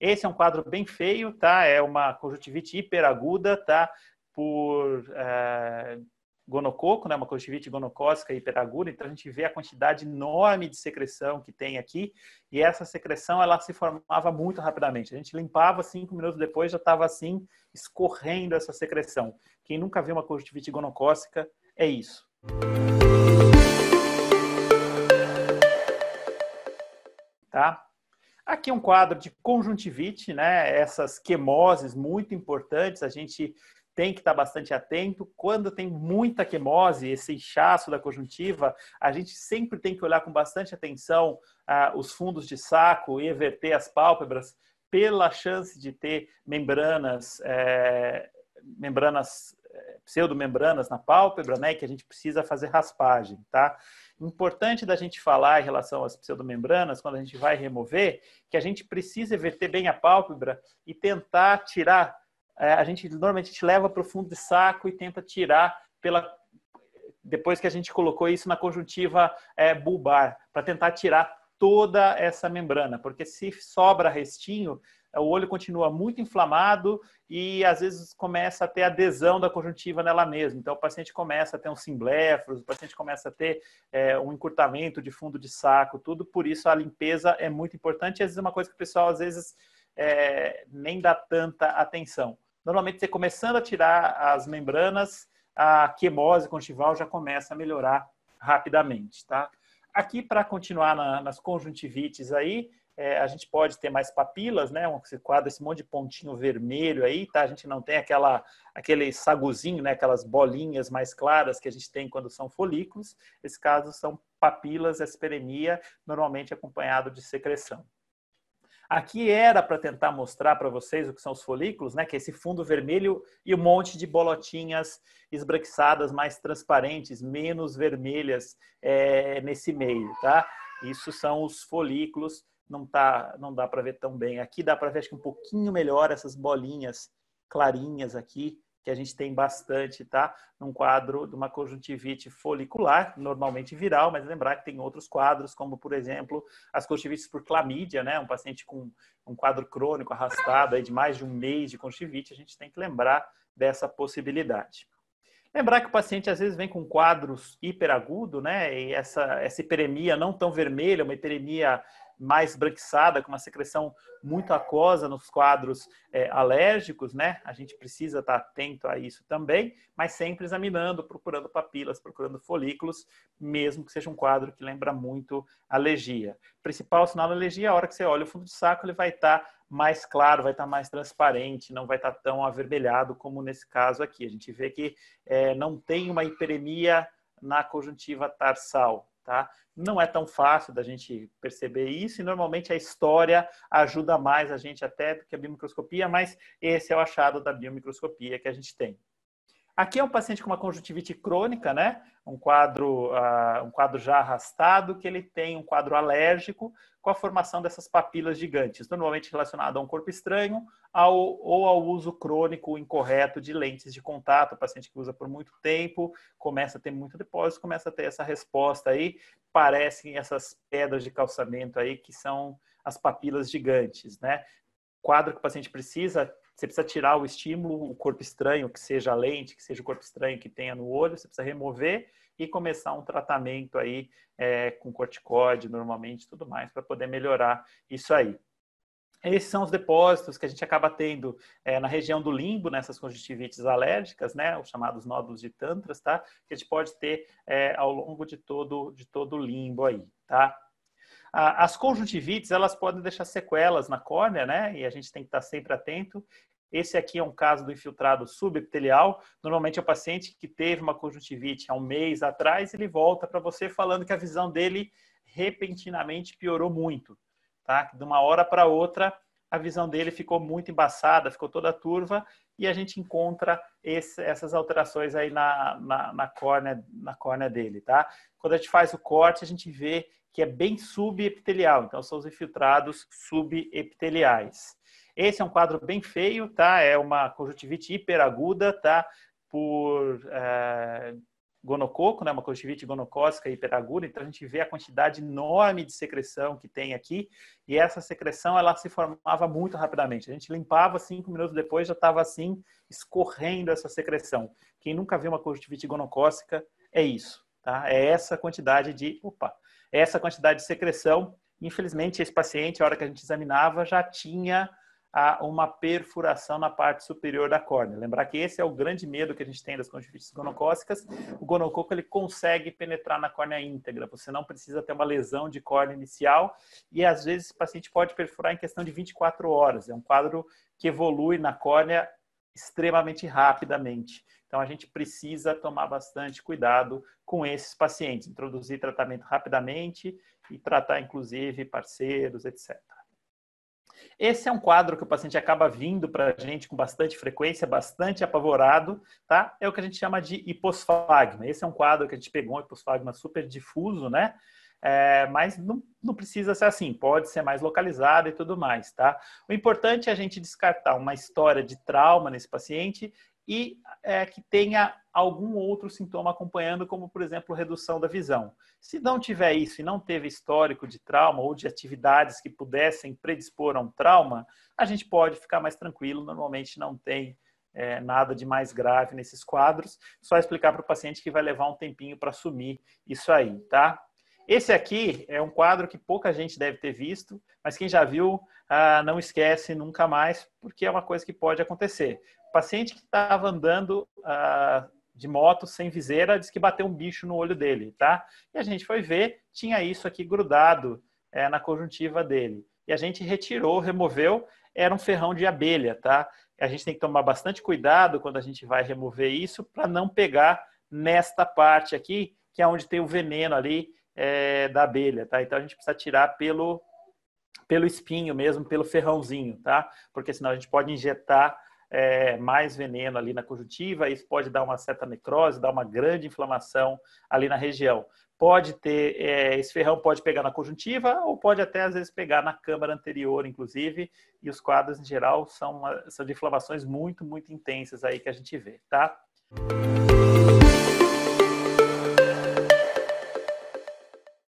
Esse é um quadro bem feio, tá? É uma conjuntivite hiperaguda, tá? Por é, gonococo, né? Uma conjuntivite gonocócica hiperaguda. Então a gente vê a quantidade enorme de secreção que tem aqui e essa secreção ela se formava muito rapidamente. A gente limpava cinco minutos depois já estava assim escorrendo essa secreção. Quem nunca viu uma conjuntivite gonocócica é isso. Tá? Aqui um quadro de conjuntivite, né? Essas quemoses muito importantes, a gente tem que estar bastante atento. Quando tem muita quemose, esse inchaço da conjuntiva, a gente sempre tem que olhar com bastante atenção ah, os fundos de saco e everter as pálpebras pela chance de ter membranas, é, membranas pseudomembranas na pálpebra, né, que a gente precisa fazer raspagem, tá? Importante da gente falar em relação às pseudomembranas, quando a gente vai remover, que a gente precisa verter bem a pálpebra e tentar tirar, é, a gente normalmente gente leva para o fundo de saco e tenta tirar pela depois que a gente colocou isso na conjuntiva é, bulbar, para tentar tirar toda essa membrana, porque se sobra restinho, o olho continua muito inflamado e às vezes começa a ter adesão da conjuntiva nela mesma. Então o paciente começa a ter um simbléfros, o paciente começa a ter é, um encurtamento de fundo de saco, tudo. Por isso a limpeza é muito importante. E às vezes é uma coisa que o pessoal às vezes é, nem dá tanta atenção. Normalmente você começando a tirar as membranas, a quemose conjuntival já começa a melhorar rapidamente, tá? Aqui para continuar na, nas conjuntivites aí, é, a gente pode ter mais papilas, né? Um quadro, esse monte de pontinho vermelho aí, tá? A gente não tem aquela, aquele saguzinho, né? Aquelas bolinhas mais claras que a gente tem quando são folículos. Esses casos são papilas, esperemia, normalmente acompanhado de secreção. Aqui era para tentar mostrar para vocês o que são os folículos, né? Que é esse fundo vermelho e um monte de bolotinhas esbranquiçadas mais transparentes, menos vermelhas é, nesse meio, tá? Isso são os folículos não tá, não dá para ver tão bem. Aqui dá para ver acho que um pouquinho melhor essas bolinhas clarinhas aqui que a gente tem bastante, tá? Num quadro de uma conjuntivite folicular, normalmente viral, mas lembrar que tem outros quadros, como por exemplo as conjuntivites por clamídia, né? Um paciente com um quadro crônico arrastado aí de mais de um mês de conjuntivite, a gente tem que lembrar dessa possibilidade. Lembrar que o paciente às vezes vem com quadros hiperagudo, né? E essa, essa hiperemia não tão vermelha, uma hiperemia mais branquiçada, com uma secreção muito aquosa nos quadros é, alérgicos, né? A gente precisa estar atento a isso também, mas sempre examinando, procurando papilas, procurando folículos, mesmo que seja um quadro que lembra muito alergia. Principal sinal da alergia, é a hora que você olha o fundo do saco, ele vai estar mais claro, vai estar mais transparente, não vai estar tão avermelhado como nesse caso aqui. A gente vê que é, não tem uma hiperemia na conjuntiva tarsal, tá? Não é tão fácil da gente perceber isso e normalmente a história ajuda mais a gente até do que a biomicroscopia, mas esse é o achado da biomicroscopia que a gente tem. Aqui é um paciente com uma conjuntivite crônica, né? Um quadro, uh, um quadro já arrastado, que ele tem um quadro alérgico com a formação dessas papilas gigantes, normalmente relacionado a um corpo estranho ao, ou ao uso crônico incorreto de lentes de contato. O paciente que usa por muito tempo começa a ter muito depósito, começa a ter essa resposta aí. Parecem essas pedras de calçamento aí que são as papilas gigantes, né? Quadro que o paciente precisa você precisa tirar o estímulo, o corpo estranho, que seja a lente, que seja o corpo estranho que tenha no olho, você precisa remover e começar um tratamento aí é, com corticóide, normalmente, tudo mais, para poder melhorar isso aí. Esses são os depósitos que a gente acaba tendo é, na região do limbo, nessas conjuntivites alérgicas, né, os chamados nódulos de tantras, tá? Que a gente pode ter é, ao longo de todo, de todo o limbo aí, tá? As conjuntivites, elas podem deixar sequelas na córnea, né? E a gente tem que estar sempre atento. Esse aqui é um caso do infiltrado subepitelial. Normalmente é o paciente que teve uma conjuntivite há um mês atrás, ele volta para você falando que a visão dele repentinamente piorou muito, tá? De uma hora para outra, a visão dele ficou muito embaçada, ficou toda turva e a gente encontra esse, essas alterações aí na, na, na, córnea, na córnea dele, tá? Quando a gente faz o corte, a gente vê que é bem subepitelial, então são os infiltrados subepiteliais. Esse é um quadro bem feio, tá? É uma conjuntivite hiperaguda, tá? Por é, gonococo, né, uma conjuntivite gonocócica hiperaguda, então a gente vê a quantidade enorme de secreção que tem aqui, e essa secreção ela se formava muito rapidamente. A gente limpava, cinco minutos depois já estava assim, escorrendo essa secreção. Quem nunca viu uma conjuntivite gonocócica é isso, tá? É essa quantidade de, opa, é essa quantidade de secreção. Infelizmente, esse paciente, a hora que a gente examinava, já tinha a uma perfuração na parte superior da córnea. Lembrar que esse é o grande medo que a gente tem das conjuntivites gonocócicas. O gonococo ele consegue penetrar na córnea íntegra. Você não precisa ter uma lesão de córnea inicial e às vezes o paciente pode perfurar em questão de 24 horas. É um quadro que evolui na córnea extremamente rapidamente. Então a gente precisa tomar bastante cuidado com esses pacientes, introduzir tratamento rapidamente e tratar inclusive parceiros, etc. Esse é um quadro que o paciente acaba vindo para a gente com bastante frequência, bastante apavorado, tá? É o que a gente chama de hiposfagma. Esse é um quadro que a gente pegou um hiposfagma super difuso, né? É, mas não, não, precisa ser assim, pode ser mais localizado e tudo mais, tá? O importante é a gente descartar uma história de trauma nesse paciente e é, que tenha algum outro sintoma acompanhando, como, por exemplo, redução da visão. Se não tiver isso e não teve histórico de trauma ou de atividades que pudessem predispor a um trauma, a gente pode ficar mais tranquilo. Normalmente não tem é, nada de mais grave nesses quadros. Só explicar para o paciente que vai levar um tempinho para assumir isso aí, tá? Esse aqui é um quadro que pouca gente deve ter visto, mas quem já viu, ah, não esquece nunca mais, porque é uma coisa que pode acontecer paciente que estava andando uh, de moto sem viseira disse que bateu um bicho no olho dele, tá? E a gente foi ver, tinha isso aqui grudado é, na conjuntiva dele. E a gente retirou, removeu, era um ferrão de abelha, tá? A gente tem que tomar bastante cuidado quando a gente vai remover isso para não pegar nesta parte aqui, que é onde tem o veneno ali é, da abelha, tá? Então a gente precisa tirar pelo pelo espinho mesmo, pelo ferrãozinho, tá? Porque senão a gente pode injetar é, mais veneno ali na conjuntiva, isso pode dar uma certa necrose, dar uma grande inflamação ali na região. Pode ter, é, esse ferrão pode pegar na conjuntiva ou pode até às vezes pegar na câmara anterior, inclusive, e os quadros em geral são, são de inflamações muito, muito intensas aí que a gente vê, tá?